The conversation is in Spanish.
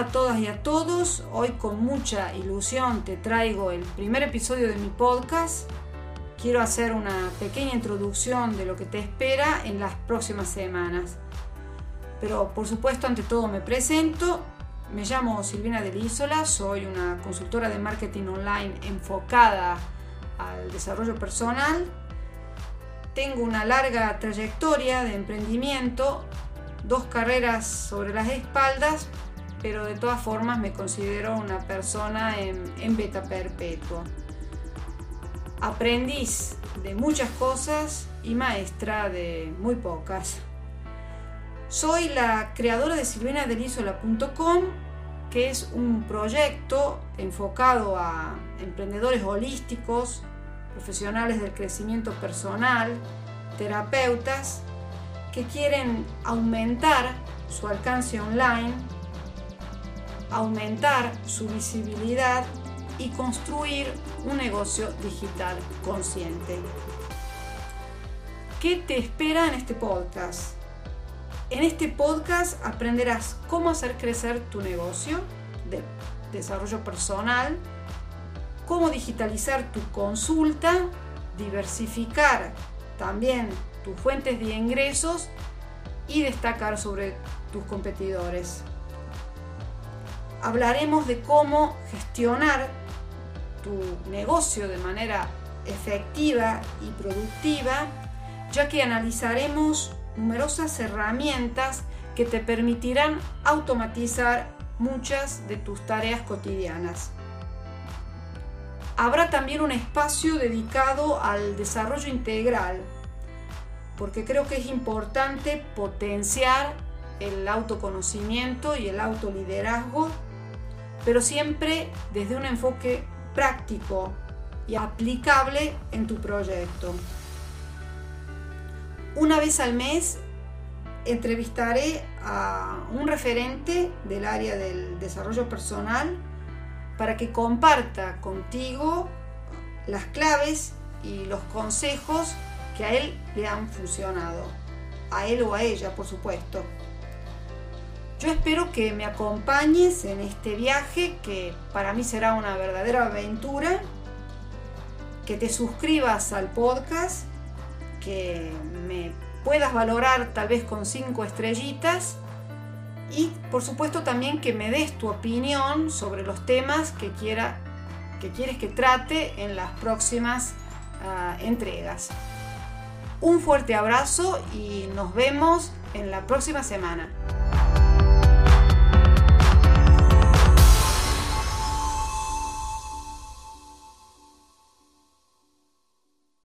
A todas y a todos. Hoy con mucha ilusión te traigo el primer episodio de mi podcast. Quiero hacer una pequeña introducción de lo que te espera en las próximas semanas. Pero por supuesto, ante todo me presento. Me llamo Silvina Delísola, soy una consultora de marketing online enfocada al desarrollo personal. Tengo una larga trayectoria de emprendimiento, dos carreras sobre las espaldas, pero de todas formas me considero una persona en, beta perpetuo. Aprendiz de muchas cosas y maestra de muy pocas. Soy la creadora de silvinadelisola.com, que es un proyecto enfocado a emprendedores holísticos, profesionales del crecimiento personal, terapeutas, que quieren aumentar su alcance online aumentar su visibilidad y construir un negocio digital consciente. ¿Qué te espera en este podcast? En este podcast aprenderás cómo hacer crecer tu negocio de desarrollo personal, cómo digitalizar tu consulta, diversificar también tus fuentes de ingresos y destacar sobre tus competidores hablaremos de cómo gestionar tu negocio de manera efectiva y productiva, ya que analizaremos numerosas herramientas que te permitirán automatizar muchas de tus tareas cotidianas. Habrá también un espacio dedicado al desarrollo integral, porque creo que es importante potenciar el autoconocimiento y el autoliderazgo pero siempre desde un enfoque práctico y aplicable en tu proyecto. Una vez al mes entrevistaré a un referente del área del desarrollo personal para que comparta contigo las claves y los consejos que a él le han funcionado. A él o a ella, por supuesto. Yo espero que me acompañes en este viaje que para mí será una verdadera aventura, que te suscribas al podcast, que me puedas valorar tal vez con cinco estrellitas y por supuesto también que me des tu opinión sobre los temas que, quiera, que quieres que trate en las próximas ah, entregas. Un fuerte abrazo y nos vemos en la próxima semana.